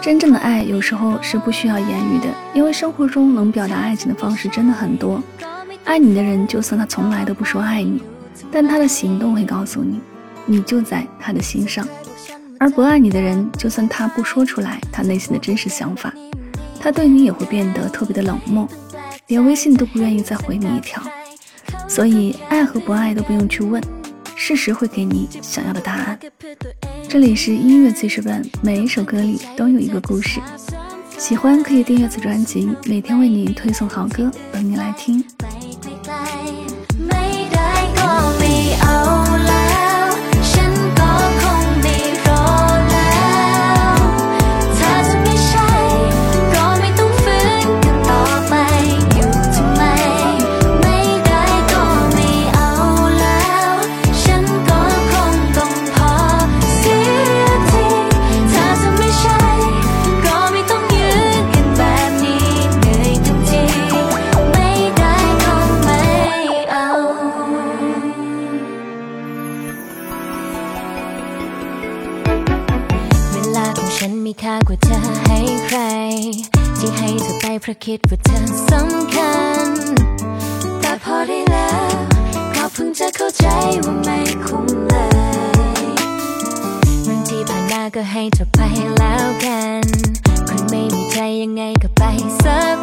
真正的爱有时候是不需要言语的，因为生活中能表达爱情的方式真的很多。爱你的人，就算他从来都不说爱你，但他的行动会告诉你，你就在他的心上；而不爱你的人，就算他不说出来他内心的真实想法，他对你也会变得特别的冷漠，连微信都不愿意再回你一条。所以，爱和不爱都不用去问，事实会给你想要的答案。这里是音乐记事本，每一首歌里都有一个故事。喜欢可以订阅此专辑，每天为你推送好歌，等你来听。 ฉันมีค่ากว่าเธอให้ใคร ที่ให้เธอไปเพราะคิดว่าเธอสำคัญ แต่พอได้แล้วก็เพิ่งจะเข้าใจว่าไม่คุ้มเลยเรื่องที่ผ่านมาก็ให้เธอไปแล้วกันคนไม่มีใจยังไงก็ไปสัก